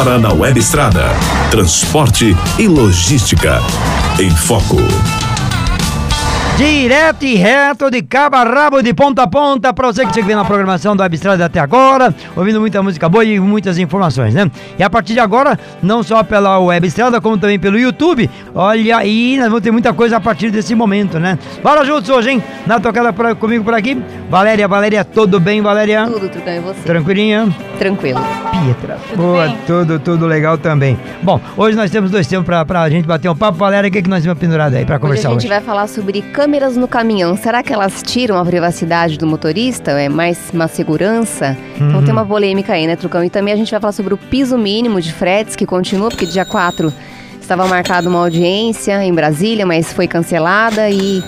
Agora na Web Estrada. Transporte e logística. Em Foco. Direto e reto de cabo a rabo, de ponta a ponta, pra você que chega na programação do Abstrada até agora, ouvindo muita música boa e muitas informações, né? E a partir de agora, não só pela Web Estrada, como também pelo YouTube, olha aí, nós vamos ter muita coisa a partir desse momento, né? Bora juntos hoje, hein? Na tocada por, comigo por aqui, Valéria, Valéria, tudo bem, Valéria? Tudo, Trucão, e você? Tranquilinha? Tranquilo. Pietra. Tudo Boa, bem? tudo, tudo legal também. Bom, hoje nós temos dois tempos pra, pra gente bater um papo. Valéria, o que, que nós temos pendurado aí pra Hoje conversar a hoje? gente vai falar sobre câmeras no caminhão. Será que elas tiram a privacidade do motorista? É mais uma segurança? Então Uhum. tem uma polêmica aí, né, Trucão? E também a gente vai falar sobre o piso mínimo de fretes, que continua, porque dia 4 estava marcada uma audiência em Brasília, mas foi cancelada e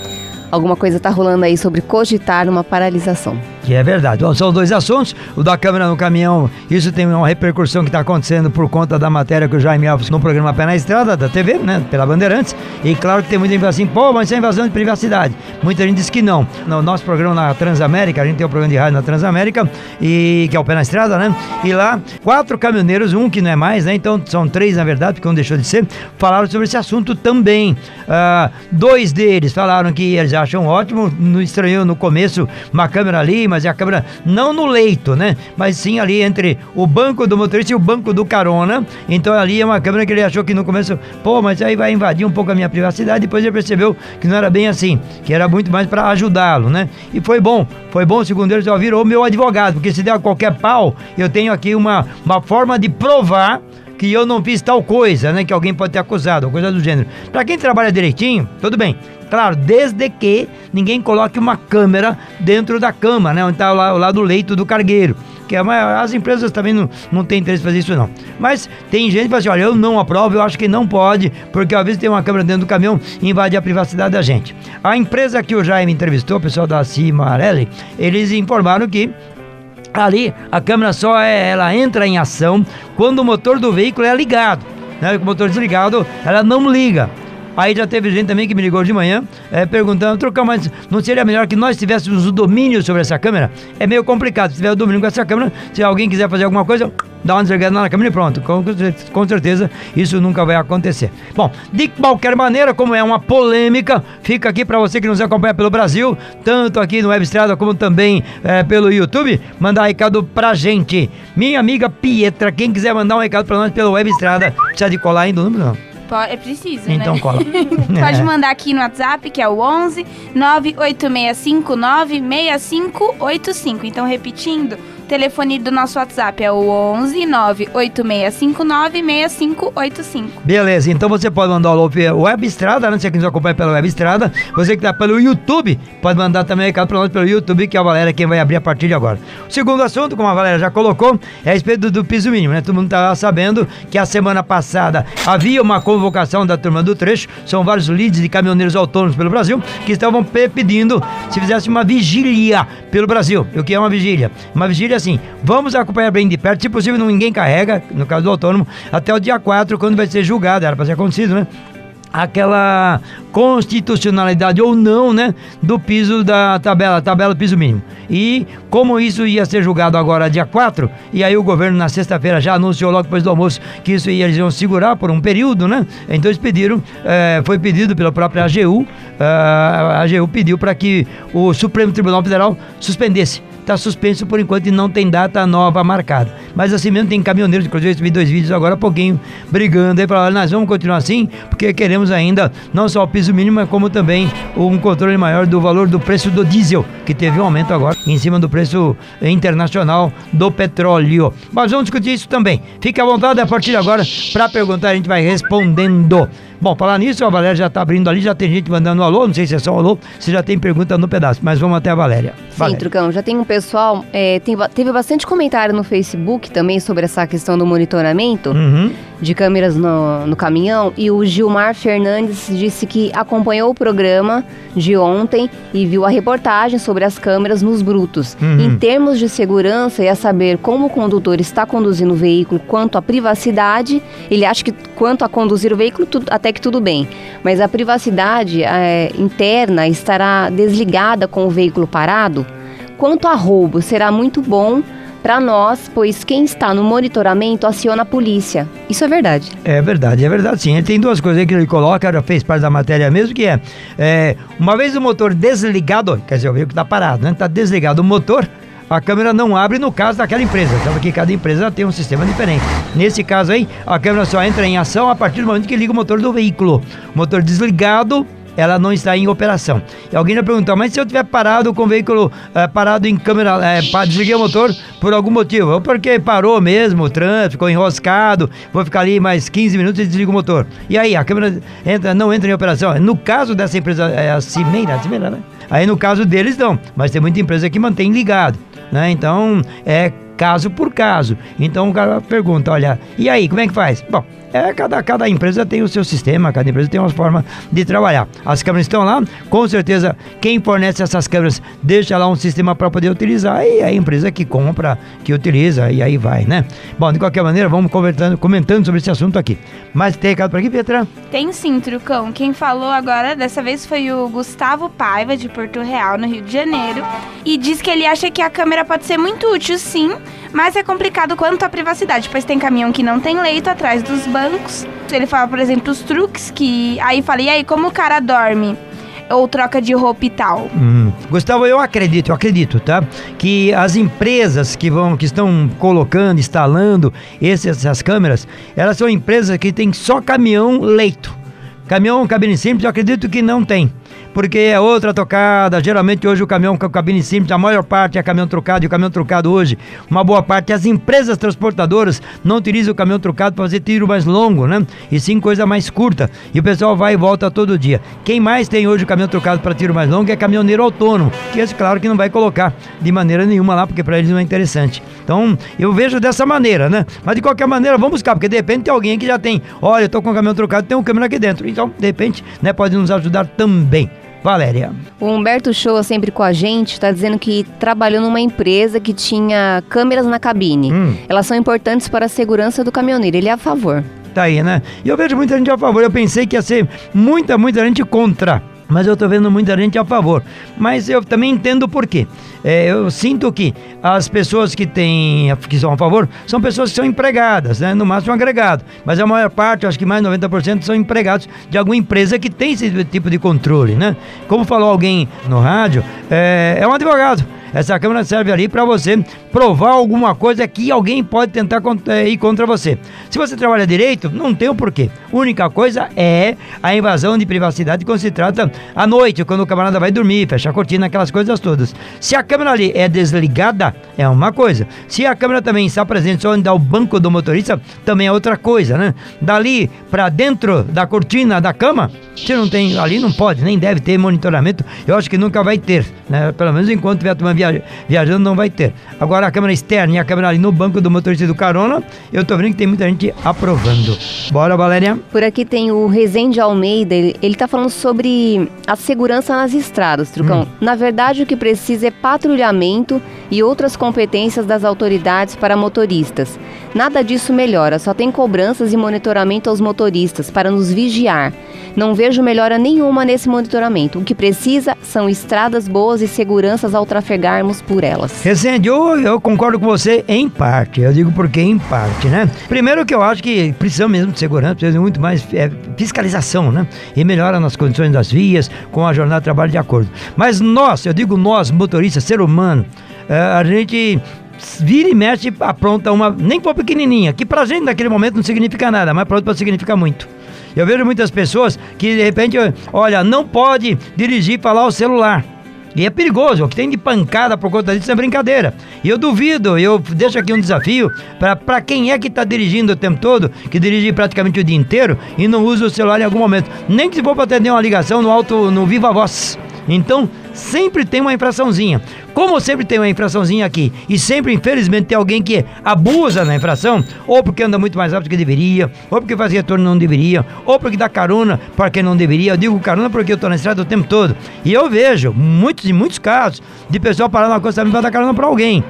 alguma coisa tá rolando aí sobre cogitar uma paralisação. Que é verdade. Bom, são dois assuntos. O da câmera no caminhão, isso tem uma repercussão que está acontecendo por conta da matéria que o Jaime Alves no programa Pé na Estrada, da TV, né? Pela Bandeirantes. E claro que tem muita gente assim, pô, mas isso é invasão de privacidade. Muita gente diz que não. No nosso programa na Transamérica, a gente tem um programa de rádio na Transamérica, e, que é o Pé na Estrada, né? E lá, quatro caminhoneiros, um que não é mais, né? Então são três, na verdade, porque um deixou de ser, falaram sobre esse assunto também. Ah, dois deles falaram que eles acham ótimo, no estranhou no começo uma câmera ali, mas é a câmera não no leito, né? Mas sim ali entre o banco do motorista e o banco do carona. Então ali é uma câmera que ele achou que no começo, pô, mas aí vai invadir um pouco a minha privacidade. Depois ele percebeu que não era bem assim, que era muito mais para ajudá-lo, né? E foi bom, foi bom, segundo ele, já virou meu advogado, porque se der qualquer pau, eu tenho aqui uma, uma forma de provar que eu não fiz tal coisa, né? Que alguém pode ter acusado, coisa do gênero. Pra quem trabalha direitinho, tudo bem. Claro, desde que ninguém coloque uma câmera dentro da cama, né? Onde tá lá, lá do leito do cargueiro. Que é as empresas também não, não têm interesse em fazer isso, não. Mas tem gente que fala assim: olha, eu não aprovo, eu acho que não pode, porque às vezes tem uma câmera dentro do caminhão e invade a privacidade da gente. A empresa que o Jaime entrevistou, o pessoal da Cimarelli, eles informaram que Ali a câmera só é, ela entra em ação quando o motor do veículo é ligado. Né? Com o motor desligado, ela não liga. Aí já teve gente também que me ligou de manhã eh, perguntando, trocar, mas não seria melhor que nós tivéssemos o domínio sobre essa câmera? É meio complicado. Se tiver o domínio com essa câmera, se alguém quiser fazer alguma coisa, dá uma desligada na câmera e pronto. Com, com certeza isso nunca vai acontecer. Bom, de qualquer maneira, como é uma polêmica, fica aqui para você que nos acompanha pelo Brasil, tanto aqui no Web Estrada como também eh, pelo YouTube, mandar recado pra gente. Minha amiga Pietra, quem quiser mandar um recado pra nós pelo Web Estrada, precisa de colar ainda o número não? É preciso, Então né? cola. Pode mandar aqui no WhatsApp, que é o 11 98659 6585. Então, repetindo, telefone do nosso WhatsApp é o 11 98659 6585. Beleza, então você pode mandar o alô pela Web Estrada, né? Você que nos acompanha pela Web Estrada. Você que tá pelo YouTube, pode mandar também recado pra nós pelo YouTube, que é a Valéria quem vai abrir a partir de agora. O segundo assunto, como a Valéria já colocou, é a respeito do, piso mínimo, né? Todo mundo tá sabendo que a semana passada havia uma convocação da turma do trecho, são vários leads de caminhoneiros autônomos pelo Brasil, que estavam pe- pedindo se fizesse uma vigília pelo Brasil. E o que é uma vigília? Uma vigília assim, vamos acompanhar bem de perto, se possível ninguém carrega, no caso do autônomo, até o dia 4, quando vai ser julgado, era para ser acontecido, né? aquela constitucionalidade ou não, né, do piso da tabela, tabela do piso mínimo. E como isso ia ser julgado agora dia 4, e aí o governo na sexta-feira já anunciou logo depois do almoço que isso ia, eles iam segurar por um período, né? Então eles pediram, eh, foi pedido pela própria AGU, eh, a AGU pediu para que o Supremo Tribunal Federal suspendesse está suspenso por enquanto e não tem data nova marcada. Mas assim mesmo tem caminhoneiros, inclusive eu vi dois vídeos agora há pouquinho brigando aí para nós vamos continuar assim, porque queremos ainda não só o piso mínimo, como também um controle maior do valor do preço do diesel, que teve um aumento agora em cima do preço internacional do petróleo. Mas vamos discutir isso também. Fique à vontade a partir de agora para perguntar, a gente vai respondendo. Bom, falar nisso, a Valéria já está abrindo ali, já tem gente mandando um alô, não sei se é só um alô, se já tem pergunta no pedaço, mas vamos até a Valéria. Sim, Valéria. Trucão, já tem um pessoal, é, tem teve bastante comentário no Facebook também sobre essa questão do monitoramento Uhum. de câmeras no, no caminhão e o Gilmar Fernandes disse que acompanhou o programa de ontem e viu a reportagem sobre as câmeras nos brutos. Uhum. Em termos de segurança e a saber como o condutor está conduzindo o veículo quanto à privacidade, ele acha que quanto a conduzir o veículo, tudo- até que tudo bem. Mas a privacidade é, interna estará desligada com o veículo parado? Quanto a roubo, será muito bom para nós, pois quem está no monitoramento aciona a polícia. Isso é verdade. É verdade, é verdade sim. Tem duas coisas aí que ele coloca, já fez parte da matéria mesmo, que é, é uma vez o motor desligado, quer dizer, o veículo está parado, né? Está desligado o motor, a câmera não abre no caso daquela empresa. Sabe que cada empresa tem um sistema diferente. Nesse caso aí, a câmera só entra em ação a partir do momento que liga o motor do veículo. Motor desligado, ela não está em operação. E alguém já perguntou, mas se eu tiver parado com o veículo é, parado em câmera, é, desliguei o motor por algum motivo, ou porque parou mesmo o trânsito, ficou enroscado, vou ficar ali mais 15 minutos e desligo o motor. E aí, a câmera entra, não entra em operação. No caso dessa empresa, é a Cimeira, a Cimeira, né? Aí no caso deles não, mas tem muita empresa que mantém ligado, né? Então, é caso por caso. Então o cara pergunta, olha, e aí, como é que faz? Bom, é, cada, cada empresa tem o seu sistema, cada empresa tem uma forma de trabalhar. As câmeras estão lá, com certeza quem fornece essas câmeras deixa lá um sistema para poder utilizar e a empresa que compra, que utiliza e aí vai, né? Bom, de qualquer maneira, vamos comentando, comentando sobre esse assunto aqui. Mas tem recado por aqui, Petra? Tem sim, Trucão. Quem falou agora, dessa vez, foi o Gustavo Paiva, de Porto Real, no Rio de Janeiro. E diz que ele acha que a câmera pode ser muito útil, sim, mas é complicado quanto à privacidade, pois tem caminhão que não tem leito atrás dos bancos. Ele fala, por exemplo, os truques que. Aí falei, e aí, como o cara dorme? ou troca de roupa e tal. Hum. Gustavo, eu acredito, eu acredito, tá? Que as empresas que vão, que estão colocando, instalando esses, essas câmeras, elas são empresas que têm só caminhão leito. Caminhão cabine simples, eu acredito que não tem porque é outra tocada. Geralmente hoje o caminhão com cabine simples, a maior parte é caminhão trocado, e o caminhão trocado hoje, uma boa parte, as empresas transportadoras não utilizam o caminhão trocado para fazer tiro mais longo, né? E sim coisa mais curta. E o pessoal vai e volta todo dia. Quem mais tem hoje o caminhão trocado para tiro mais longo é caminhoneiro autônomo, que esse, claro, que não vai colocar de maneira nenhuma lá, porque para eles não é interessante. Então, eu vejo dessa maneira, né? Mas de qualquer maneira, vamos buscar, porque de repente tem alguém que já tem, olha, eu tô com o caminhão trocado, tem um câmera aqui dentro. Então, de repente, né, pode nos ajudar também. Valéria. O Humberto Show, sempre com a gente, está dizendo que trabalhou numa empresa que tinha câmeras na cabine. Hum. Elas são importantes para a segurança do caminhoneiro. Ele é a favor. Tá aí, né? E eu vejo muita gente a favor. Eu pensei que ia ser muita, muita gente contra mas eu estou vendo muita gente a favor. Mas eu também entendo por quê. É, eu sinto que as pessoas que têm, que são a favor, são pessoas que são empregadas, né? no máximo agregado. Mas a maior parte, acho que mais de 90% são empregados de alguma empresa que tem esse tipo de controle. Né? Como falou alguém no rádio, é, é um advogado. Essa câmera serve ali para você provar alguma coisa que alguém pode tentar é, ir contra você. Se você trabalha direito, não tem o porquê. A única coisa é a invasão de privacidade quando se trata à noite, quando o camarada vai dormir, fecha a cortina, aquelas coisas todas. Se a câmera ali é desligada, é uma coisa. Se a câmera também está presente só onde dá o banco do motorista, também é outra coisa, né? Dali para dentro da cortina da cama, se não tem, ali não pode, nem deve ter monitoramento. Eu acho que nunca vai ter, né? Pelo menos enquanto tiver tomando viajando não vai ter. Agora a câmera externa e a câmera ali no banco do motorista do carona, eu tô vendo que tem muita gente aprovando. Bora, Valéria? Por aqui tem o Rezende Almeida, ele, ele tá falando sobre a segurança nas estradas, Trucão. Hum. Na verdade, o que precisa é patrulhamento e outras competências das autoridades para motoristas. Nada disso melhora, só tem cobranças e monitoramento aos motoristas para nos vigiar. Não vejo melhora nenhuma nesse monitoramento. O que precisa são estradas boas e seguranças ao trafegarmos por elas. Rezende, eu, eu concordo com você em parte. Eu digo porque em parte, né? Primeiro que eu acho que precisa mesmo de segurança, precisa de muito mais é, fiscalização, né? E melhora nas condições das vias, com a jornada de trabalho de acordo. Mas nós, eu digo nós, motoristas, ser humano, é, a gente vira e mexe, apronta uma, nem for pequenininha, que pra gente naquele momento não significa nada, mas pra outro significa muito. Eu vejo muitas pessoas que de repente, olha, não pode dirigir e falar o celular. E é perigoso, o que tem de pancada por conta disso é brincadeira. E eu duvido, eu deixo aqui um desafio para quem é que está dirigindo o tempo todo, que dirige praticamente o dia inteiro e não usa o celular em algum momento. Nem que se for para atender uma ligação no alto, no Viva Voz. Então, sempre tem uma infraçãozinha. Como sempre tem uma infraçãozinha aqui e sempre, infelizmente, tem alguém que abusa na infração, ou porque anda muito mais rápido que deveria, ou porque faz retorno não deveria, ou porque dá carona para quem não deveria. Eu digo carona porque eu tô na estrada o tempo todo. E eu vejo muitos e muitos casos de pessoa parar na costa para dar carona para alguém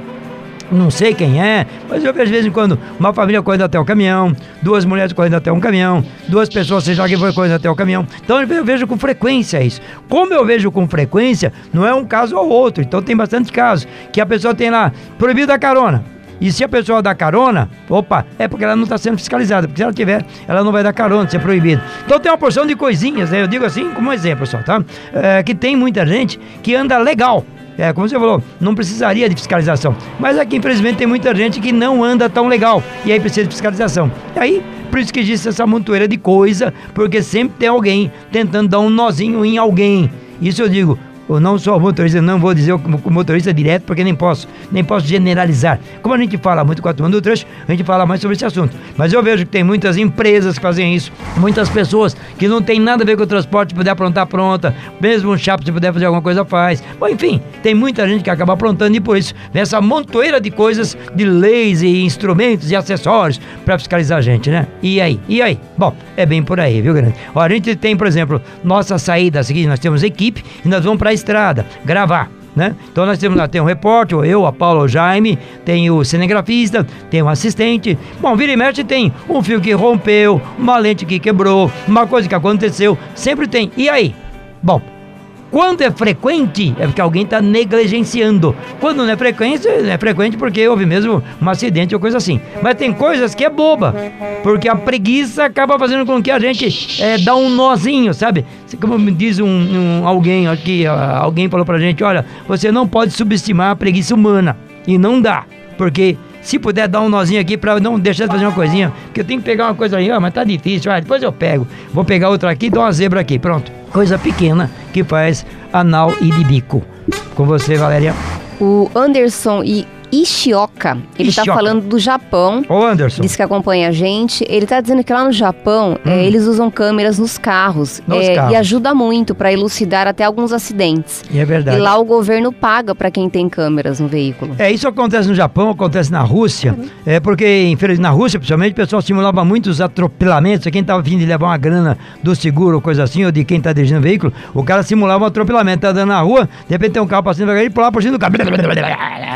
não sei quem é, mas eu vejo de vez em quando uma família correndo até o caminhão, duas mulheres correndo até um caminhão, duas pessoas, seja alguém foi correndo até o caminhão. Então eu vejo com frequência isso. Como eu vejo com frequência, não é um caso ou outro. Então tem bastante casos que a pessoa tem lá proibido a carona. E se a pessoa dá carona, opa, é porque ela não está sendo fiscalizada. Porque se ela tiver, ela não vai dar carona, isso é proibido. Então tem uma porção de coisinhas, né? Eu digo assim como exemplo só, tá? É, que tem muita gente que anda legal. É, como você falou, não precisaria de fiscalização. Mas aqui, infelizmente, tem muita gente que não anda tão legal. E aí precisa de fiscalização. E aí, por isso que existe essa montoeira de coisa, porque sempre tem alguém tentando dar um nozinho em alguém. Isso eu digo, ou não só o motorista, não vou dizer o motorista direto, porque nem posso, nem posso generalizar. Como a gente fala muito com a turma do trecho, a gente fala mais sobre esse assunto. Mas eu vejo que tem muitas empresas que fazem isso, muitas pessoas que não tem nada a ver com o transporte, puder aprontar pronta, mesmo um chapo, se puder fazer alguma coisa, faz. Bom, enfim, tem muita gente que acaba aprontando e por isso, nessa montoeira de coisas, de leis e instrumentos e acessórios para fiscalizar a gente, né? E aí? E aí? Bom, é bem por aí, viu, grande? Ó, a gente tem, por exemplo, nossa saída seguinte, nós temos equipe e nós vamos para a estrada gravar. Né? Então nós temos lá, tem um repórter, eu, a Paula, o Jaime, tem o cinegrafista, tem um assistente. Bom, vira e mexe tem um fio que rompeu, uma lente que quebrou, uma coisa que aconteceu, sempre tem. E aí? Bom, quando é frequente, é porque alguém está negligenciando. Quando não é frequente, é frequente porque houve mesmo um acidente ou coisa assim. Mas tem coisas que é boba, porque a preguiça acaba fazendo com que a gente é, dá um nozinho, sabe? Como diz um, um alguém aqui, alguém falou pra gente, olha, você não pode subestimar a preguiça humana. E não dá, porque se puder dar um nozinho aqui para não deixar de fazer uma coisinha, porque eu tenho que pegar uma coisa aí, ó, mas tá difícil, ah, depois eu pego. Vou pegar outra aqui e dou uma zebra aqui, pronto coisa pequena que faz anal e bico. Com você, Valéria. O Anderson e Ishioka. Ele está falando do Japão. Ô, Anderson. Diz que acompanha a gente. Ele está dizendo que lá no Japão hum. é, eles usam câmeras nos carros. Nos é, carros. E ajuda muito para elucidar até alguns acidentes. E é verdade. E lá o governo paga para quem tem câmeras no veículo. É, isso acontece no Japão, acontece na Rússia. Uhum. É porque, infelizmente, na Rússia, principalmente, o pessoal simulava muitos atropelamentos. Quem estava vindo de levar uma grana do seguro ou coisa assim, ou de quem está dirigindo o veículo, o cara simulava um atropelamento. Tá andando na rua, de repente tem um carro passando e pular por cima do carro.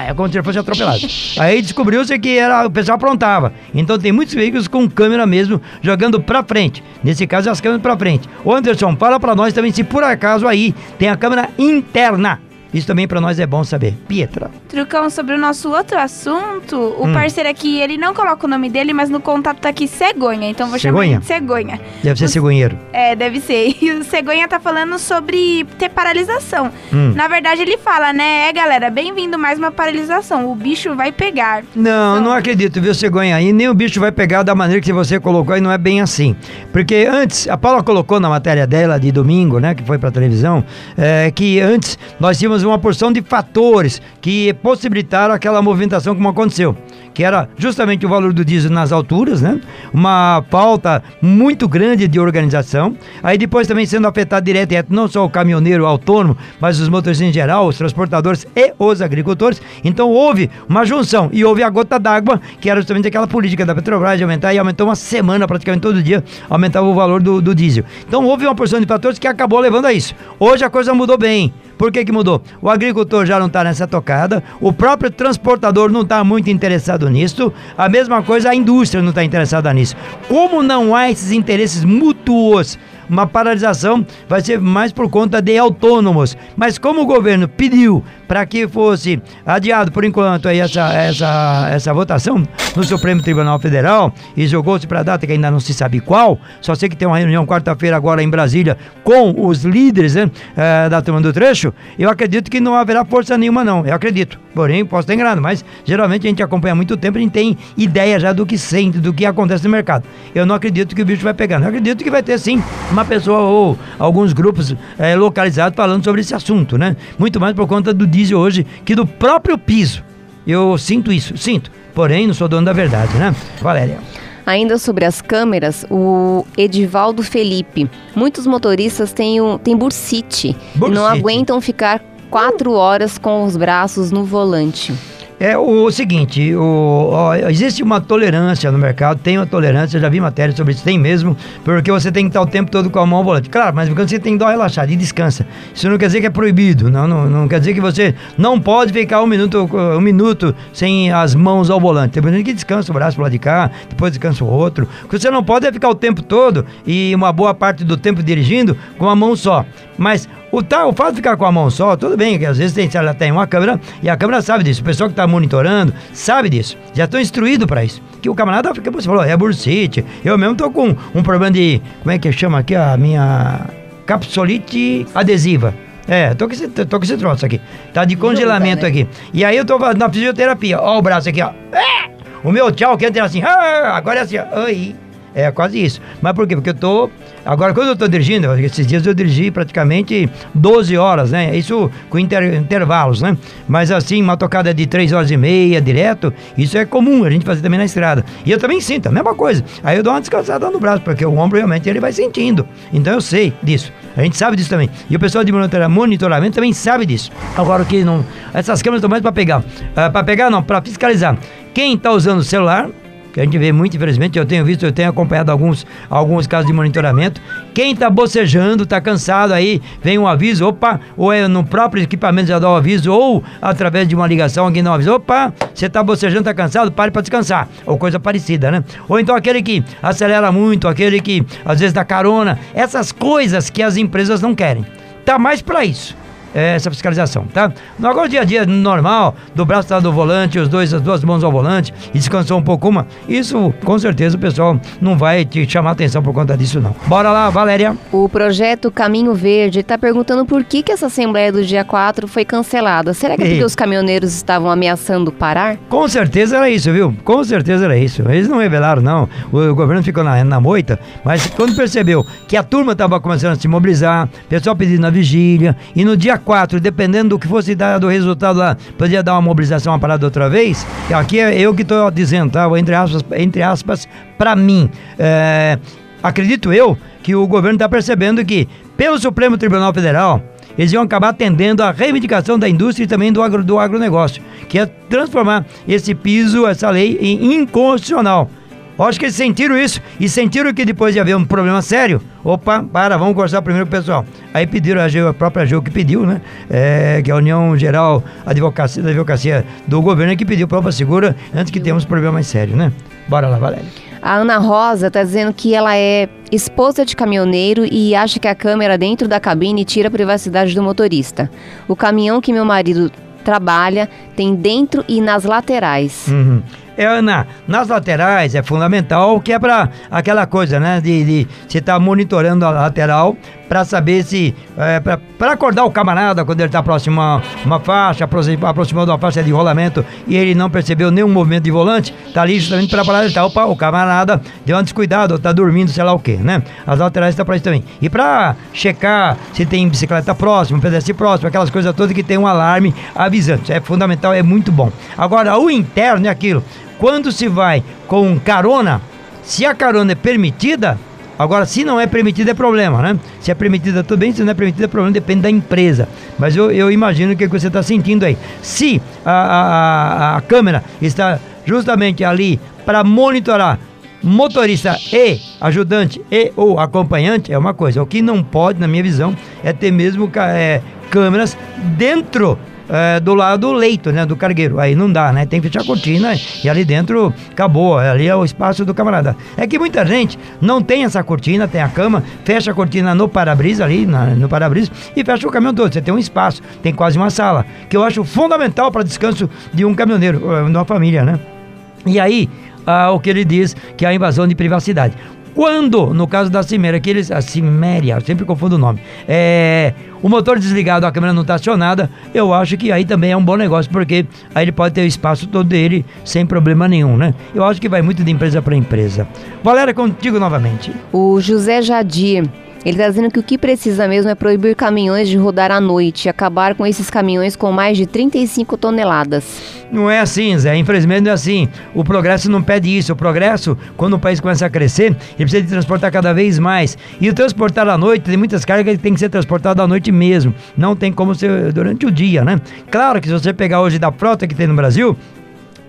É como se ele fosse atropelado. Aí descobriu-se que era, o pessoal aprontava. Então tem muitos veículos com câmera mesmo, jogando pra frente. Nesse caso, as câmeras pra frente. Ô Anderson, fala pra nós também se por acaso aí tem a câmera interna. Isso também para nós é bom saber. Pietra. Trucão, sobre o nosso outro assunto, o hum. parceiro aqui, ele não coloca o nome dele, mas no contato tá aqui Cegonha, então vou Cegonha? chamar de Cegonha. Deve ser cegonheiro. É, deve ser. E o Cegonha tá falando sobre ter paralisação. Hum. Na verdade, ele fala, né, é galera, bem-vindo mais uma paralisação, o bicho vai pegar. Não, então... não acredito, viu, Cegonha? E nem o bicho vai pegar da maneira que você colocou aí, não é bem assim. Porque antes, a Paula colocou na matéria dela de domingo, né, que foi pra televisão, é, que antes nós tínhamos uma porção de fatores que possibilitaram aquela movimentação como aconteceu que era justamente o valor do diesel nas alturas, né? Uma falta muito grande de organização. Aí depois também sendo afetado direto e não só o caminhoneiro autônomo, mas os motoristas em geral, os transportadores e os agricultores. Então houve uma junção e houve a gota d'água, que era justamente aquela política da Petrobras de aumentar e aumentou uma semana praticamente todo dia, aumentava o valor do, do diesel. Então houve uma porção de fatores que acabou levando a isso. Hoje a coisa mudou bem. Por que, que mudou? O agricultor já não está nessa tocada, o próprio transportador não está muito interessado nisso, a mesma coisa a indústria não está interessada nisso. Como não há esses interesses mútuos uma paralisação vai ser mais por conta de autônomos. Mas como o governo pediu para que fosse adiado por enquanto aí essa, essa, essa votação no Supremo Tribunal Federal e jogou-se para a data que ainda não se sabe qual, só sei que tem uma reunião quarta-feira agora em Brasília com os líderes né, é, da turma do trecho, eu acredito que não haverá força nenhuma não, eu acredito. Porém, posso estar enganado, mas geralmente a gente acompanha muito tempo, a gente tem ideia já do que sente, do que acontece no mercado. Eu não acredito que o bicho vai pegar, eu acredito que vai ter sim uma pessoa ou alguns grupos é, localizados falando sobre esse assunto, né? Muito mais por conta do diesel hoje que do próprio piso. Eu sinto isso, sinto. Porém, não sou dono da verdade, né? Valéria. Ainda sobre as câmeras, o Edivaldo Felipe. Muitos motoristas têm, um, têm bursite, bursite. e não aguentam ficar quatro horas com os braços no volante. É o seguinte, o, ó, existe uma tolerância no mercado, tem uma tolerância, já vi matéria sobre isso, tem mesmo, porque você tem que estar o tempo todo com a mão volante. Claro, mas quando você tem que dar relaxada e descansa, isso não quer dizer que é proibido, não, não, não quer dizer que você não pode ficar um minuto, um minuto sem as mãos ao volante. Tem que descansa o braço pro lado de cá, depois descansa o outro. O que você não pode é ficar o tempo todo e uma boa parte do tempo dirigindo com a mão só. Mas O, tá, o fato de ficar com a mão só, tudo bem, que às vezes tem, ela tem uma câmera e a câmera sabe disso. O pessoal que está monitorando sabe disso. Já estão instruídos para isso. Que o camarada, que você falou, é bursite. Eu mesmo tô com um problema de. Como é que chama aqui a minha. Capsulite adesiva. É, tô com, esse, tô com esse troço aqui. Tá de congelamento né? aqui. E aí eu tô na fisioterapia. Ó o braço aqui, ó. É! O meu tchau que entra assim. Ah, agora é assim, ó. Ai. É quase isso. Mas por quê? Porque eu tô. Agora, quando eu tô dirigindo, esses dias eu dirigi praticamente 12 horas, né? Isso com inter, intervalos, né? Mas assim, uma tocada de 3 horas e meia direto, isso é comum a gente fazer também na estrada. E eu também sinto, a mesma coisa. Aí eu dou uma descansada no braço, porque o ombro realmente ele vai sentindo. Então eu sei disso. A gente sabe disso também. E o pessoal de monitoramento também sabe disso. Agora que não. Essas câmeras estão mais para pegar. Uh, para pegar, não, para fiscalizar. Quem está usando o celular, que a gente vê muito, infelizmente, eu tenho visto, eu tenho acompanhado alguns, alguns casos de monitoramento. Quem está bocejando, está cansado aí, vem um aviso, opa, ou é no próprio equipamento já dá o um aviso, ou através de uma ligação, alguém dá um aviso, opa, você está bocejando, está cansado, pare para descansar, ou coisa parecida, né? Ou então aquele que acelera muito, aquele que às vezes dá carona, essas coisas que as empresas não querem. Tá mais para isso essa fiscalização, tá? No agora dia a dia normal, do braço tá do volante, os dois, as duas mãos ao volante, e descansou um pouco uma, isso com certeza o pessoal não vai te chamar atenção por conta disso não. Bora lá, Valéria. O projeto Caminho Verde está perguntando por que, que essa assembleia do dia 4 foi cancelada. Será que é porque os caminhoneiros estavam ameaçando parar? Com certeza era isso, viu? Com certeza era isso. Eles não revelaram, não. O, o governo ficou na, na moita, mas quando percebeu que a turma estava começando a se mobilizar, pessoal pedindo na vigília, e no dia 4, dependendo do que fosse dado o resultado lá, podia dar uma mobilização, uma parada outra vez. Aqui é eu que estou dizendo, tá? Entre aspas, entre aspas para mim. É, acredito eu que o governo está percebendo que, pelo Supremo Tribunal Federal, eles iam acabar atendendo a reivindicação da indústria e também do, agro, do agronegócio, que é transformar esse piso, essa lei, em inconstitucional. Acho que eles sentiram isso e sentiram que depois de haver um problema sério, opa, para, vamos conversar primeiro com o pessoal. Aí pediram a, a própria GEU que pediu, né? É, que é a União Geral Advocacia, da Advocacia do Governo, que pediu prova segura antes que tenhamos problema mais sério, né? Bora lá, Valéria. A Ana Rosa está dizendo que ela é esposa de caminhoneiro e acha que a câmera dentro da cabine tira a privacidade do motorista. O caminhão que meu marido trabalha tem dentro e nas laterais. Uhum. É, na, nas laterais é fundamental, que é para aquela coisa, né? De, de você estar tá monitorando a lateral para saber se. É, para acordar o camarada quando ele está próximo a uma faixa, aproximando uma faixa de rolamento e ele não percebeu nenhum movimento de volante, tá ali justamente para parar. Tá, opa, o camarada deu um descuidado, tá dormindo, sei lá o que, né? As laterais estão tá para isso também. E para checar se tem bicicleta próximo, pedestre próximo, aquelas coisas todas que tem um alarme avisante. É fundamental, é muito bom. Agora, o interno é aquilo. Quando se vai com carona, se a carona é permitida, agora se não é permitida é problema, né? Se é permitida tudo bem, se não é permitida é problema, depende da empresa. Mas eu, eu imagino o que você está sentindo aí. Se a, a, a câmera está justamente ali para monitorar motorista e ajudante e ou acompanhante é uma coisa. O que não pode, na minha visão, é ter mesmo é, câmeras dentro é, do lado do leito, né? Do cargueiro. Aí não dá, né? Tem que fechar a cortina e ali dentro acabou. Ali é o espaço do camarada. É que muita gente não tem essa cortina, tem a cama, fecha a cortina no para-brisa ali, na, no para-brisa, e fecha o caminhão todo. Você tem um espaço, tem quase uma sala, que eu acho fundamental para descanso de um caminhoneiro, de uma família, né? E aí, ah, o que ele diz que é a invasão de privacidade. Quando, no caso da Ciméria, que eles. A Ciméria, sempre confundo o nome. É, o motor desligado, a câmera não está acionada, eu acho que aí também é um bom negócio, porque aí ele pode ter o espaço todo dele sem problema nenhum, né? Eu acho que vai muito de empresa para empresa. Valéria, contigo novamente. O José Jadir. Ele está dizendo que o que precisa mesmo é proibir caminhões de rodar à noite e acabar com esses caminhões com mais de 35 toneladas. Não é assim, Zé. Infelizmente não é assim. O progresso não pede isso. O progresso, quando o país começa a crescer, ele precisa de transportar cada vez mais. E o transportar à noite, tem muitas cargas que tem que ser transportado à noite mesmo. Não tem como ser durante o dia, né? Claro que se você pegar hoje da frota que tem no Brasil,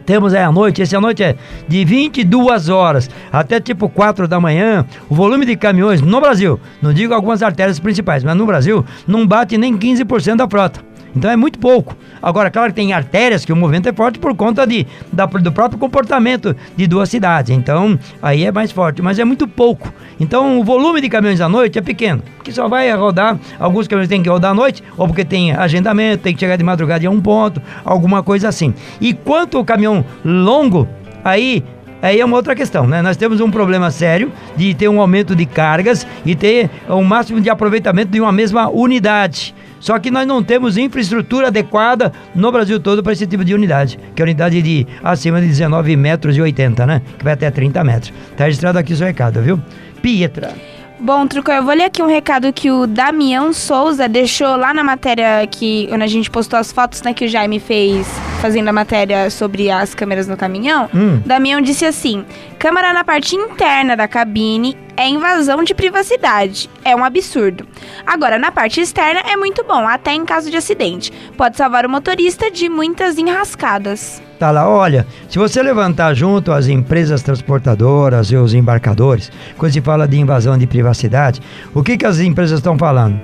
temos aí à noite, esse à noite é de 22 horas até tipo 4 da manhã, o volume de caminhões no Brasil, não digo algumas artérias principais, mas no Brasil, não bate nem 15% da frota. Então é muito pouco. Agora, claro que tem artérias que o movimento é forte por conta de, da, do próprio comportamento de duas cidades. Então, aí é mais forte, mas é muito pouco. Então, o volume de caminhões à noite é pequeno, que só vai rodar. Alguns caminhões têm que rodar à noite, ou porque tem agendamento, tem que chegar de madrugada em um ponto, alguma coisa assim. E quanto o caminhão longo, aí Aí é uma outra questão, né? Nós temos um problema sério de ter um aumento de cargas e ter o um máximo de aproveitamento de uma mesma unidade. Só que nós não temos infraestrutura adequada no Brasil todo para esse tipo de unidade, que é a unidade de acima de 19 metros e 80, né? Que vai até 30 metros. Tá registrado aqui o seu recado, viu? Pietra. Bom, Truco, eu vou ler aqui um recado que o Damião Souza deixou lá na matéria que onde a gente postou as fotos, né, que o Jaime fez fazendo a matéria sobre as câmeras no caminhão. Hum. Damião disse assim: câmera na parte interna da cabine é invasão de privacidade. É um absurdo. Agora, na parte externa é muito bom, até em caso de acidente. Pode salvar o motorista de muitas enrascadas. Tá lá, olha, se você levantar junto as empresas transportadoras e os embarcadores, quando se fala de invasão de privacidade, o que, que as empresas estão falando?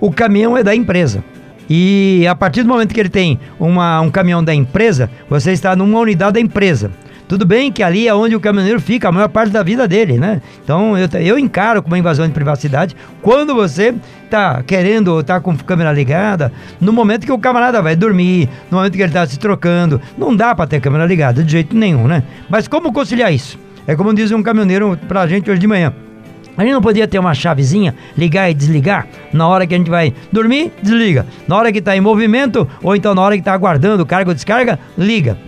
O caminhão é da empresa. E a partir do momento que ele tem uma, um caminhão da empresa, você está numa unidade da empresa. Tudo bem que ali é onde o caminhoneiro fica a maior parte da vida dele, né? Então eu, eu encaro como uma invasão de privacidade quando você tá querendo, tá com câmera ligada, no momento que o camarada vai dormir, no momento que ele tá se trocando, não dá para ter câmera ligada de jeito nenhum, né? Mas como conciliar isso? É como diz um caminhoneiro pra gente hoje de manhã. A gente não podia ter uma chavezinha, ligar e desligar na hora que a gente vai dormir, desliga. Na hora que está em movimento, ou então na hora que está aguardando carga ou descarga, liga.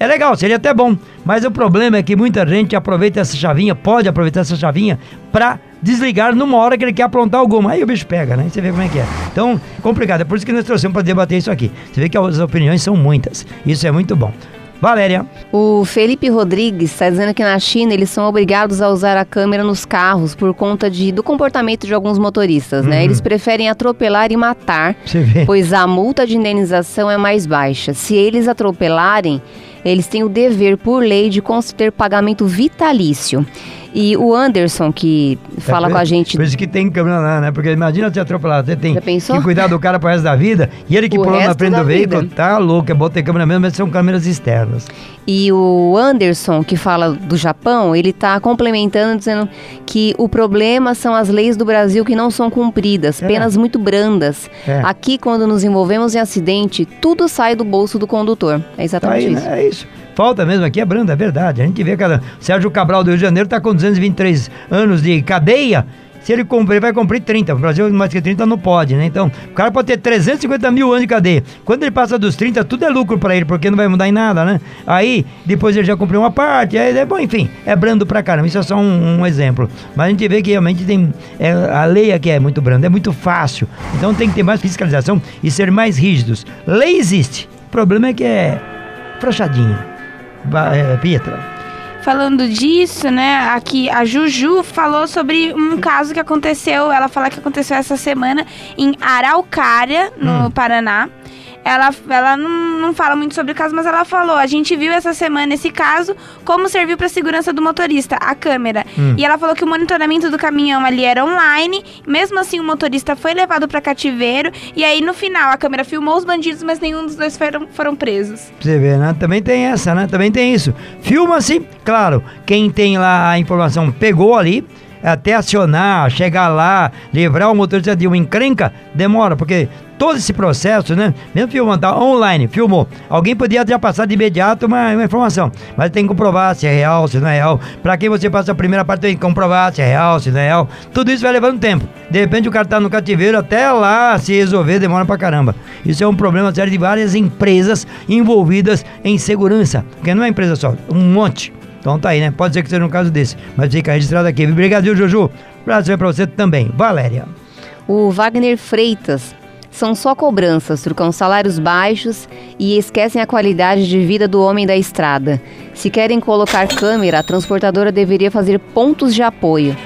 É legal, seria até bom. Mas o problema é que muita gente aproveita essa chavinha, pode aproveitar essa chavinha para desligar numa hora que ele quer aprontar alguma. Aí o bicho pega, né? Você vê como é que é. Então, complicado. É por isso que nós trouxemos para debater isso aqui. Você vê que as opiniões são muitas. Isso é muito bom. Valéria. O Felipe Rodrigues está dizendo que na China eles são obrigados a usar a câmera nos carros por conta de, do comportamento de alguns motoristas, né? Eles preferem atropelar e matar, pois a multa de indenização é mais baixa. Se eles atropelarem, eles têm o dever, por lei, de conceder pagamento vitalício. E o Anderson, que fala é, com a gente. Por isso que tem câmera lá, né? Porque imagina você atropelar, você tem que cuidar do cara pro resto da vida. E ele que O pulou na frente do veículo, vida. tá louco, é bom ter câmera mesmo, mas são câmeras externas. E o Anderson, que fala do Japão, ele está complementando dizendo que o problema são as leis do Brasil que não são cumpridas, É. penas muito brandas. É. Aqui, quando nos envolvemos em acidente, tudo sai do bolso do condutor. É Tá exatamente aí, isso. né? É isso. Falta mesmo aqui é branda, é verdade. A gente vê cada. Sérgio Cabral do Rio de Janeiro tá com 223 anos de cadeia. Se ele cumprir, vai cumprir 30. No Brasil, mais que 30 não pode, né? Então, o cara pode ter 350 mil anos de cadeia. Quando ele passa dos 30, tudo é lucro pra ele, porque não vai mudar em nada, né? Aí, depois ele já cumpriu uma parte, aí é bom, enfim, é brando pra caramba. Isso é só um, um exemplo. Mas a gente vê que realmente tem. é, a lei aqui é muito branda, é muito fácil. Então tem que ter mais fiscalização e ser mais rígidos. Lei existe. O problema é que é frouxadinha. É, Pietra. Falando disso, né, aqui a Juju falou sobre um caso que aconteceu, ela fala que aconteceu essa semana em Araucária, no Hum. Paraná. Ela, ela não, não fala muito sobre o caso, mas ela falou: a gente viu essa semana esse caso, como serviu para segurança do motorista, a câmera. Hum. E ela falou que o monitoramento do caminhão ali era online, mesmo assim o motorista foi levado para cativeiro, e aí no final a câmera filmou os bandidos, mas nenhum dos dois foram, foram presos. Você ver, né? Também tem essa, né? Também tem isso. Filma-se, claro, quem tem lá a informação pegou ali, até acionar, chegar lá, livrar o motorista de uma encrenca, demora, porque todo esse processo, né? Mesmo filmando, tá online, filmou. Alguém podia já passar de imediato uma, uma informação, mas tem que comprovar se é real, se não é real. Pra quem você passa a primeira parte, tem que comprovar se é real, se não é real. Tudo isso vai levando tempo. De repente o cara tá no cativeiro, até lá se resolver, demora pra caramba. Isso é um problema sério de várias empresas envolvidas em segurança. Porque não é empresa só, um monte. Então tá aí, né? Pode ser que seja um caso desse. Mas fica registrado aqui. Obrigado, Juju? Aí pra você também. Valéria. O Wagner Freitas. São só cobranças, trocam salários baixos e esquecem a qualidade de vida do homem da estrada. Se querem colocar câmera, a transportadora deveria fazer pontos de apoio.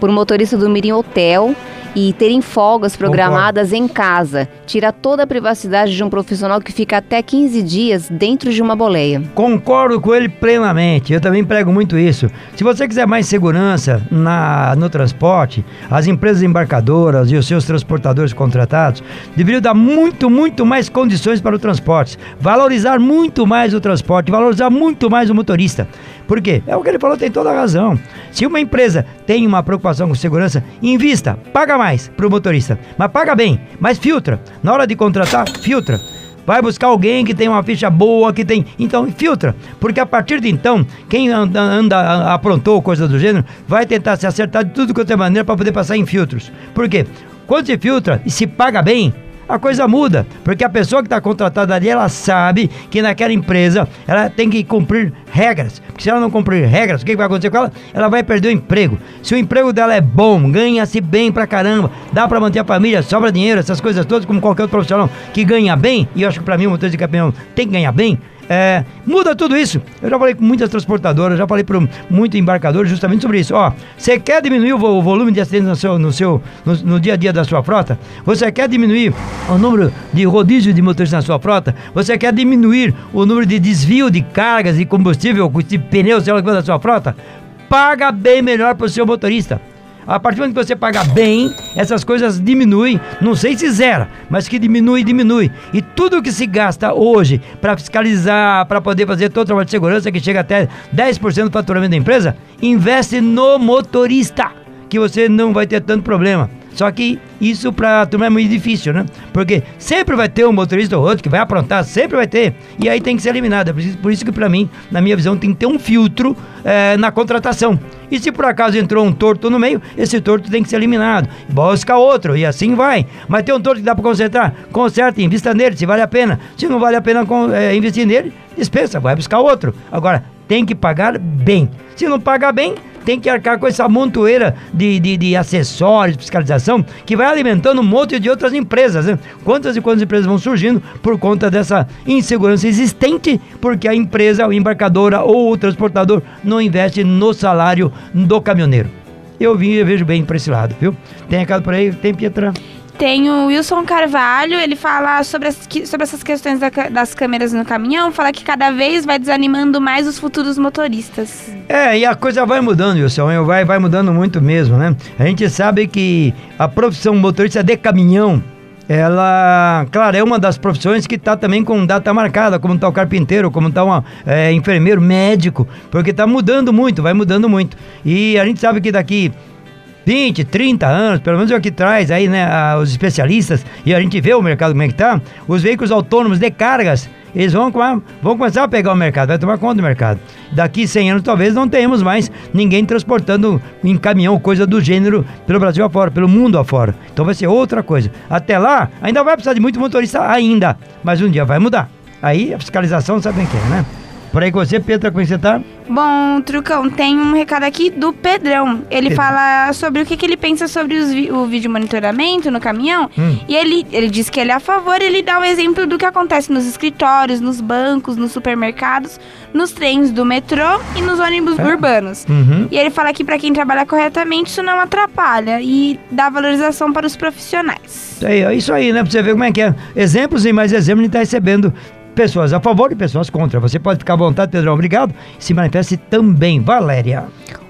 Por motorista do Mirim Hotel e terem folgas programadas Concordo. em casa. Tira toda a privacidade de um profissional que fica até 15 dias dentro de uma boleia. Concordo com ele plenamente. Eu também prego muito isso. Se você quiser mais segurança na, no transporte, as empresas embarcadoras e os seus transportadores contratados deveriam dar muito, muito mais condições para o transporte. Valorizar muito mais o transporte, valorizar muito mais o motorista. Por quê? É o que ele falou, tem toda a razão. Se uma empresa tem uma preocupação com segurança, invista, paga mais para o motorista, mas paga bem, mas filtra. Na hora de contratar, filtra. Vai buscar alguém que tem uma ficha boa, que tem. Então, filtra. Porque a partir de então, quem anda, anda aprontou coisa do gênero, vai tentar se acertar de tudo quanto é maneira para poder passar em filtros. Por quê? Quando se filtra e se paga bem, a coisa muda, porque a pessoa que está contratada ali, ela sabe que naquela empresa ela tem que cumprir regras. Porque se ela não cumprir regras, o que vai acontecer com ela? Ela vai perder o emprego. Se o emprego dela é bom, ganha-se bem pra caramba, dá pra manter a família, sobra dinheiro, essas coisas todas, como qualquer outro profissional que ganha bem, e eu acho que pra mim o motorista de caminhão tem que ganhar bem, é, muda tudo isso. Eu já falei com muitas transportadoras, já falei para muito embarcador justamente sobre isso. Ó, você quer diminuir o, volume de acidentes no seu, no, seu no, no, dia a dia da sua frota? Você quer diminuir o número de rodízio de motoristas na sua frota? Você quer diminuir o número de desvio de cargas de combustível, de pneus, sei lá, da sua frota? Paga bem melhor para o seu motorista. A partir do momento que você paga bem, essas coisas diminuem, não sei se zera, mas que diminui, diminui. E tudo que se gasta hoje para fiscalizar, para poder fazer todo o trabalho de segurança, que chega até 10% do faturamento da empresa, investe no motorista, que você não vai ter tanto problema. Só que isso pra turma é muito difícil, né? Porque sempre vai ter um motorista ou outro que vai aprontar, sempre vai ter. E aí tem que ser eliminado. Por isso que pra mim, na minha visão, tem que ter um filtro é, na contratação. E se por acaso entrou um torto no meio, esse torto tem que ser eliminado. Busca outro, e assim vai. Mas tem um torto que dá para consertar? Conserta, invista nele, se vale a pena. Se não vale a pena é, investir nele, dispensa, vai buscar outro. Agora, tem que pagar bem. Se não pagar bem, tem que arcar com essa montoeira de, de, de acessórios, fiscalização, que vai alimentando um monte de outras empresas. Né? Quantas e quantas empresas vão surgindo por conta dessa insegurança existente, porque a empresa, a embarcadora ou o transportador não investe no salário do caminhoneiro. Eu, vi, eu vejo bem para esse lado, viu? Tem recado por aí? Tem, Pietra? Tem o Wilson Carvalho, ele fala sobre, as, sobre essas questões da, das câmeras no caminhão, fala que cada vez vai desanimando mais os futuros motoristas. É, e a coisa vai mudando, Wilson, vai, vai mudando muito mesmo, né? A gente sabe que a profissão motorista de caminhão, ela, claro, é uma das profissões que está também com data marcada, como está o carpinteiro, como está um é, enfermeiro, médico, porque está mudando muito, vai mudando muito. E a gente sabe que daqui 20, 30 anos, pelo menos é o que traz aí, né, os especialistas, e a gente vê o mercado como é que tá, os veículos autônomos de cargas, eles vão, vão começar a pegar o mercado, vai tomar conta do mercado. Daqui 100 anos talvez não tenhamos mais ninguém transportando em caminhão coisa do gênero pelo Brasil afora, pelo mundo afora. Então vai ser outra coisa. Até lá, ainda vai precisar de muito motorista ainda, mas um dia vai mudar. Aí a fiscalização sabe quem é, né? Por aí com você, Petra, como você tá? Bom, Trucão, tem um recado aqui do Pedrão. Ele Pedro. fala sobre o que, que ele pensa sobre vi o vídeo monitoramento no caminhão. Hum. E ele, ele diz que ele é a favor, ele dá um exemplo do que acontece nos escritórios, nos bancos, nos supermercados, nos trens do metrô e nos ônibus é. urbanos. Uhum. E ele fala que para quem trabalha corretamente, isso não atrapalha e dá valorização para os profissionais. É, é isso aí, né? Pra você ver como é que é. Exemplos e mais exemplos a gente tá recebendo pessoas a favor e pessoas contra. Você pode ficar à vontade, Pedrão. Obrigado. Se manifeste também, Valéria.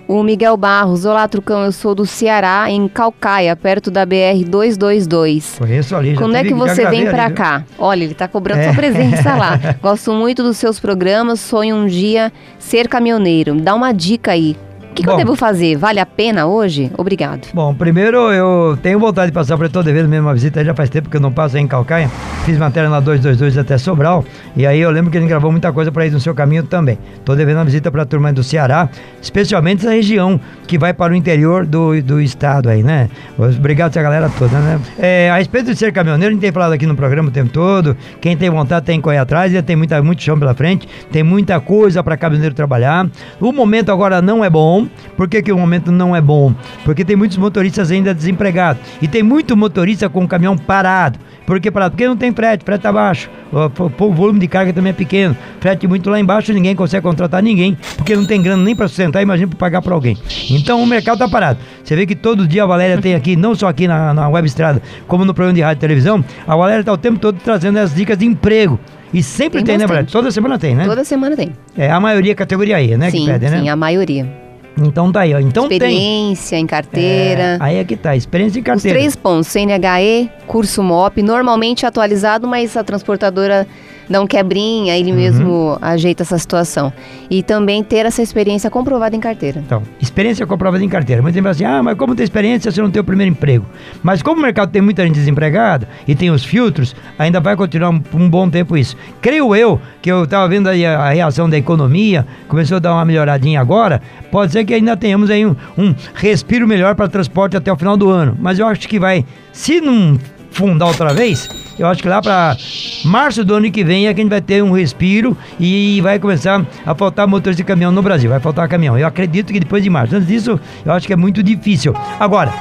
O Miguel Barros, olá Trucão, eu sou do Ceará, em Calcaia, perto da BR 222. Conheço ali. Já Quando é que você vem para cá? Olha, ele tá cobrando é. sua presença lá. Gosto muito dos seus programas, sonho um dia ser caminhoneiro. Dá uma dica aí que, que Bom, eu devo fazer? Vale a pena hoje? Obrigado. Bom, primeiro eu tenho vontade de passar por todo devendo mesmo uma visita, já faz tempo que eu não passo aí em Calcaia. Fiz matéria na 222 até Sobral, e aí eu lembro que ele gravou muita coisa para ir no seu caminho também. Tô devendo uma visita para a turma do Ceará, especialmente essa região que vai para o interior do, do estado aí, né? Obrigado essa galera toda, né? É, a respeito de ser caminhoneiro, a gente tem falado aqui no programa o tempo todo. Quem tem vontade tem que correr atrás, ainda tem muita, muito chão pela frente, tem muita coisa para caminhoneiro trabalhar. O momento agora não é bom, bom. Por que, que o momento não é bom? Porque tem muitos motoristas ainda desempregados. E tem muito motorista com o caminhão parado. Por que parado? Porque não tem frete, frete tá baixo. O, o volume de carga também é pequeno. Frete muito lá embaixo, ninguém consegue contratar ninguém, porque não tem grana nem para sustentar, imagina para pagar para alguém. Então o mercado tá parado. Você vê que todo dia a Valéria tem aqui, não só aqui na, na web estrada, como no programa de rádio e televisão, a Valéria tá o tempo todo trazendo as dicas de emprego. E sempre tem, Tem né. Valéria? Toda semana tem, né? Toda semana tem. É a maioria categoria aí, né? sim, que pede, né? sim, a maioria. Então tá aí, ó. Então tem. Experiência em carteira. É, aí é que tá, experiência em Os carteira. três pontos, CNHE, curso MOP, normalmente atualizado, mas a transportadora dá um quebrinha, ele Uhum. mesmo ajeita essa situação. E também ter essa experiência comprovada em carteira. Então, experiência comprovada em carteira. Muita gente fala assim, ah, mas como tem experiência se não tenho o primeiro emprego? Mas como o mercado tem muita gente desempregada e tem os filtros, ainda vai continuar um, um bom tempo isso. Creio eu, que eu estava vendo aí a, a reação da economia, começou a dar uma melhoradinha agora, pode ser que ainda tenhamos aí um, um respiro melhor para transporte até o final do ano. Mas eu acho que vai, se não fundar outra vez, eu acho que lá para março do ano que vem é que a gente vai ter um respiro e vai começar a faltar motores de caminhão no Brasil. Vai faltar caminhão. Eu acredito que depois de março. Antes disso, eu acho que é muito difícil. Agora,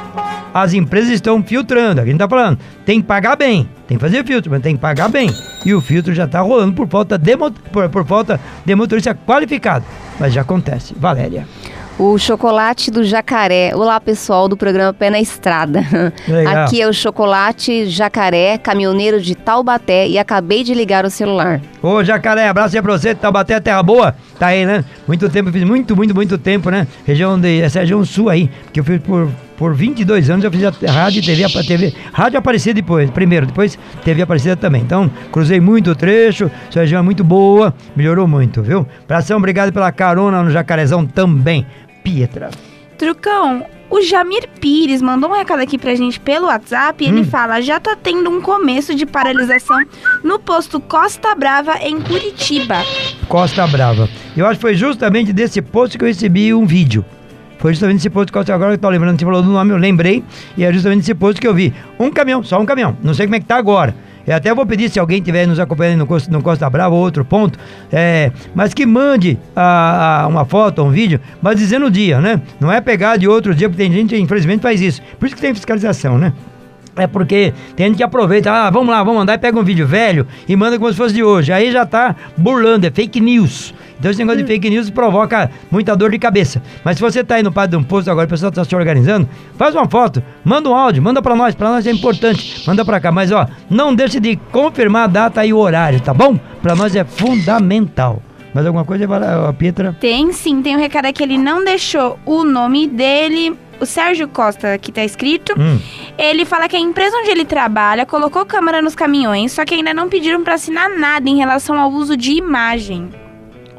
as empresas estão filtrando. A gente tá falando, tem que pagar bem. Tem que fazer filtro, mas tem que pagar bem. E o filtro já tá rolando por falta de, por, por falta de motorista qualificado. Mas já acontece. Valéria. O chocolate do jacaré. Olá, pessoal do programa Pé na Estrada. Legal. Aqui é o chocolate jacaré, caminhoneiro de Taubaté, e acabei de ligar o celular. Ô, Jacaré, abraço aí pra você, Taubaté, terra boa. Tá aí, né? Muito tempo, fiz muito, muito, muito tempo, né? Região de, essa região sul aí, que eu fiz por, por 22 anos, eu fiz a rádio e TV, a TV, rádio Aparecida depois, primeiro, depois TV Aparecida também. Então, cruzei muito o trecho, essa região é muito boa, melhorou muito, viu? Pração, obrigado pela carona no Jacarezão também. Pietra. Trucão, o Jamir Pires mandou um recado aqui pra gente pelo WhatsApp e ele Hum. fala: já tá tendo um começo de paralisação no posto Costa Brava, em Curitiba. Costa Brava. Eu acho que foi justamente desse posto que eu recebi um vídeo. Foi justamente desse posto que eu agora que eu tô lembrando, você falou do nome, eu lembrei, e é justamente desse posto que eu vi. Um caminhão, só um caminhão. Não sei como é que tá agora. Eu até vou pedir se alguém estiver nos acompanhando no Costa, no Costa Brava ou outro ponto, é, mas que mande a- a- uma foto, um vídeo, mas dizendo o dia, né? Não é pegar de outro dia, porque tem gente, infelizmente, faz isso. Por isso que tem fiscalização, né? É porque tem gente que aproveita, ah, vamos lá, vamos mandar e pega um vídeo velho e manda como se fosse de hoje. Aí já tá burlando, é fake news. Então esse negócio de fake news provoca muita dor de cabeça. Mas se você tá aí no padre de um posto agora, o pessoal tá se organizando, faz uma foto, manda um áudio, manda pra nós, pra nós é importante. Manda pra cá, mas ó, não deixe de confirmar a data e o horário, tá bom? Pra nós é fundamental. Mas alguma coisa, a Pietra? Tem sim, tem um recado aqui, ele não deixou o nome dele. O Sérgio Costa, que tá escrito, Hum. ele fala que a empresa onde ele trabalha colocou câmera nos caminhões, só que ainda não pediram pra assinar nada em relação ao uso de imagem.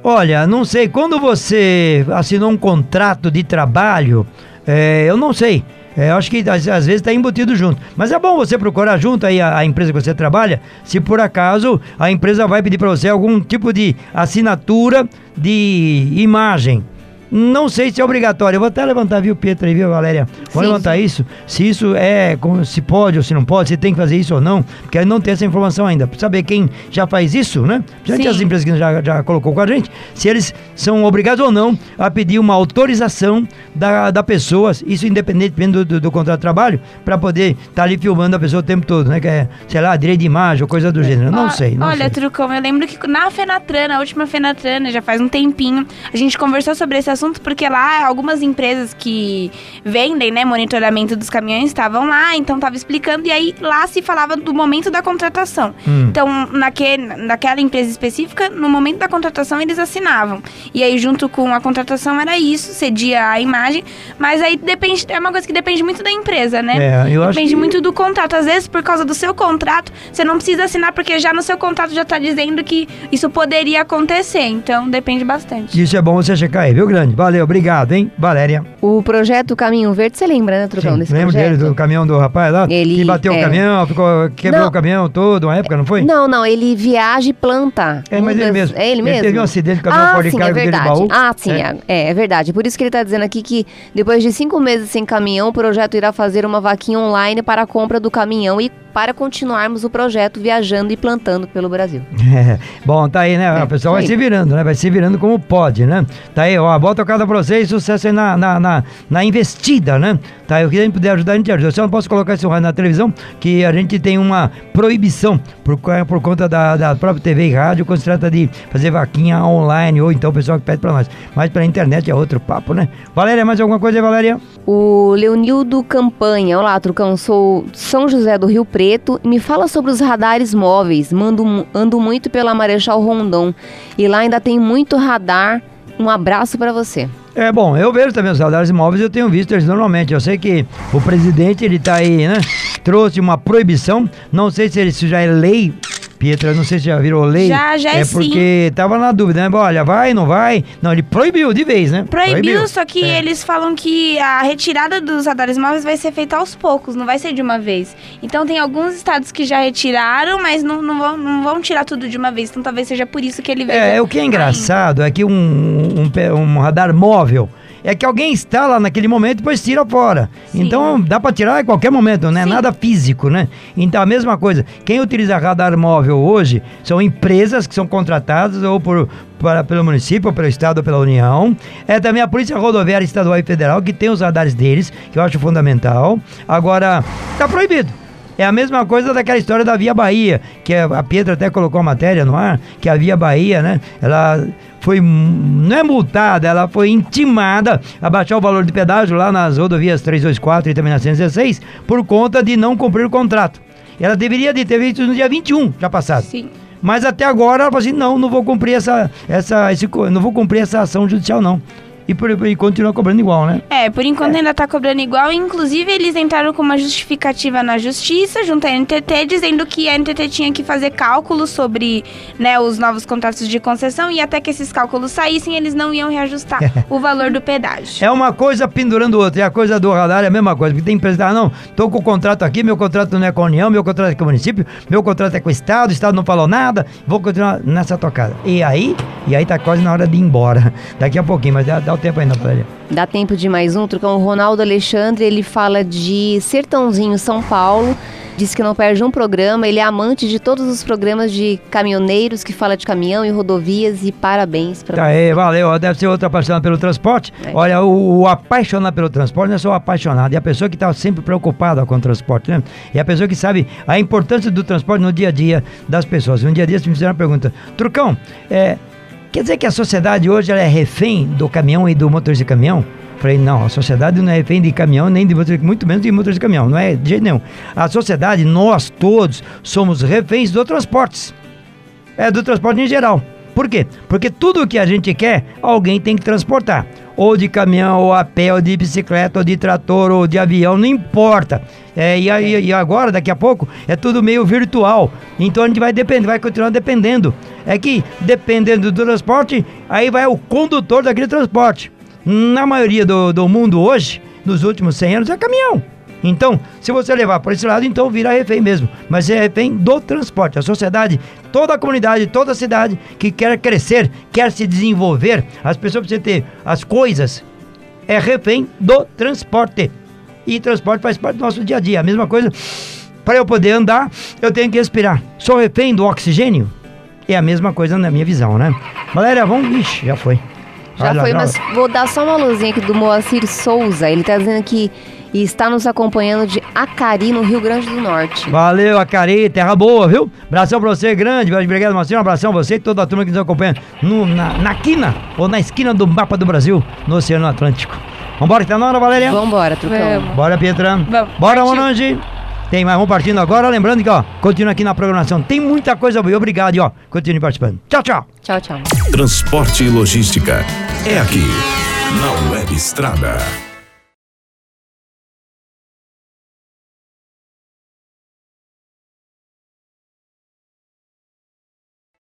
Olha, não sei, quando você assinou um contrato de trabalho, é, eu não sei. É, eu acho que às, às vezes está embutido junto. Mas é bom você procurar junto aí a, a empresa que você trabalha, se por acaso a empresa vai pedir para você algum tipo de assinatura de imagem. Não sei se é obrigatório. Eu vou até levantar, viu, Pietra aí, viu, Valéria? Vou Sim, levantar sim. isso. Se isso é, se pode ou se não pode, se tem que fazer isso ou não, porque não tem essa informação ainda. Pra saber quem já faz isso, né? Sim. as empresas que já, já colocou com a gente, se eles são obrigados ou não a pedir uma autorização da, da pessoa, isso independente do, do, do contrato de trabalho, para poder estar ali filmando a pessoa o tempo todo, né? Que é, sei lá, direito de imagem ou coisa do gênero. Não sei, não Olha, sei. Trucão, eu lembro que na Fenatran, na última Fenatran, já faz um tempinho, a gente conversou sobre esse assunto porque lá algumas empresas que vendem, né, monitoramento dos caminhões estavam lá, então tava explicando e aí lá se falava do momento da contratação. Hum. Então, naque, naquela empresa específica, no momento da contratação eles assinavam. E aí junto com a contratação era isso, cedia a imagem, mas aí depende, é uma coisa que depende muito da empresa, né? É, eu acho Depende que- muito do contrato. Às vezes, por causa do seu contrato, você não precisa assinar, porque já no seu contrato já tá dizendo que isso poderia acontecer. Então, depende bastante. Isso é bom você checar aí, viu, grande? Valeu, obrigado, hein, Valéria. O projeto Caminho Verde, você lembra, né, Trucão, Sim, desse lembra projeto? dele, do caminhão do rapaz lá? Ele- que bateu o é. caminhão, ficou, quebrou Não. o caminhão todo, uma época, não foi? Não, não, ele viaja e planta. É, mas ele mesmo. É ele Ele mesmo? teve um acidente com o caminhão ah, fora de carga é dele baú. Ah, sim, É. é. é, verdade. Por isso que ele tá dizendo aqui que depois de cinco meses sem caminhão, o projeto irá fazer uma vaquinha online para a compra do caminhão e para continuarmos o projeto viajando e plantando pelo Brasil. É, bom, tá aí, né? É, o pessoal vai se virando, né? Vai se virando como pode, né? Tá aí, ó, boa tocada pra vocês, sucesso aí na, na, na, na investida, né? Tá aí, o que a gente puder ajudar, a gente ajuda. Eu só não posso colocar esse rádio na televisão, que a gente tem uma proibição por, por conta da, da própria TV e rádio, quando se trata de fazer vaquinha online, ou então o pessoal que pede pra nós. Mas pela internet é outro papo, né? Valéria, mais alguma coisa aí, Valéria? O Leonildo Campanha, olá, Trucão, sou São José do Rio Preto me fala sobre os radares móveis. Mando, ando muito pela Marechal Rondon e lá ainda tem muito radar. Um abraço pra você. É bom, eu vejo também os radares imóveis, eu tenho visto eles normalmente. Eu sei que o presidente, ele tá aí, né? Trouxe uma proibição, não sei se isso já é lei, Pietra, não sei se já virou lei. Já, já é É sim. porque tava na dúvida, né? Olha, vai, não vai? Não, ele proibiu de vez, né? Proibiu, só que É. eles falam que a retirada dos radares móveis vai ser feita aos poucos, não vai ser de uma vez. Então tem alguns estados que já retiraram, mas não, não, vão, não vão tirar tudo de uma vez. Então talvez seja por isso que ele veio. É, o que é engraçado é que um, um, um radar móvel é que alguém está lá naquele momento e depois tira fora. Sim. Então dá para tirar a qualquer momento, não é Sim. nada físico, né? Então a mesma coisa. Quem utiliza radar móvel hoje são empresas que são contratadas ou por para, pelo município, ou pelo estado ou pela União. É também a Polícia Rodoviária Estadual e Federal que tem os radares deles, que eu acho fundamental. Agora, tá proibido. É a mesma coisa daquela história da Via Bahia, que a Pietra até colocou a matéria no ar, que a Via Bahia, né, ela foi, não é multada, ela foi intimada a baixar o valor de pedágio lá nas rodovias 324 e também na 116, por conta de não cumprir o contrato. Ela deveria de ter feito isso no dia 21, já passado. Sim. Mas até agora ela falou assim, não, não vou cumprir essa, essa, esse, não vou cumprir essa ação judicial não. E, por, e continua cobrando igual, né? É, por enquanto ainda tá cobrando igual. Inclusive, eles entraram com uma justificativa na justiça, junto à NTT, dizendo que a NTT tinha que fazer cálculos sobre né, os novos contratos de concessão e até que esses cálculos saíssem, eles não iam reajustar o valor do pedágio. É uma coisa pendurando outra. E a coisa do radar é a mesma coisa. Porque tem empresa que ah, não, tô com o contrato aqui, meu contrato não é com a União, meu contrato é com o município, meu contrato é com o Estado, o Estado não falou nada, vou continuar nessa tocada. E aí, e aí tá quase na hora de ir embora. Daqui a pouquinho, mas dá, dá o tempo ainda ele. Dá tempo de mais um, Trucão. O Ronaldo Alexandre, ele fala de Sertãozinho, São Paulo. Diz que não perde um programa. Ele é amante de todos os programas de caminhoneiros que fala de caminhão e rodovias. E parabéns pra Tá valeu. Deve ser outro apaixonado pelo transporte. É. Olha, o, o apaixonado pelo transporte não é só o apaixonado, é a pessoa que está sempre preocupada com o transporte, né? É a pessoa que sabe a importância do transporte no dia a dia das pessoas. Um dia a dia você me fizeram uma pergunta, Trucão, é, quer dizer que a sociedade hoje é refém do caminhão e do motorista de caminhão? Falei, não, a sociedade não é refém de caminhão, nem de motorista, muito menos de motorista de caminhão, não é de jeito nenhum. A sociedade, nós todos, somos reféns do transportes é do transporte em geral. Por quê? Porque tudo que a gente quer, alguém tem que transportar. Ou de caminhão, ou a pé, ou de bicicleta, ou de trator, ou de avião, não importa. É, e, aí- e agora, daqui a pouco, é tudo meio virtual. Então a gente vai depender, vai continuar dependendo. É que, dependendo do transporte, aí vai o condutor daquele transporte. Na maioria do, do mundo hoje, nos últimos 100 anos, é caminhão. Então, se você levar por esse lado, então vira refém mesmo. Mas é refém do transporte. A sociedade, toda a comunidade, toda a cidade que quer crescer, quer se desenvolver, as pessoas precisam ter as coisas, é refém do transporte. E transporte faz parte do nosso dia a dia. A mesma coisa, para eu poder andar, eu tenho que respirar. Sou refém do oxigênio? É a mesma coisa na minha visão, né? Valéria, vamos. Ixi, já foi. Já Olha, foi, mas vou dar só uma luzinha aqui do Moacir Souza. Ele tá dizendo que está nos acompanhando de Acari, no Rio Grande do Norte. Valeu, Acari, terra boa, viu? Abração pra você, grande. Obrigado, Marcinho. Um abração a você e toda a turma que nos acompanha no- na, na quina ou na esquina do mapa do Brasil, no Oceano Atlântico. Vambora que tá na hora, Valéria? Vambora, Trucão. Vamos. Bora, Pietra. Vamos, Bora. Monange. Tem mais, vamos partindo agora. Lembrando que, ó, continua aqui na programação. Tem muita coisa boa. Obrigado e, ó, continue participando. Tchau, tchau. Tchau, tchau. Transporte e logística. É aqui, na Web Estrada.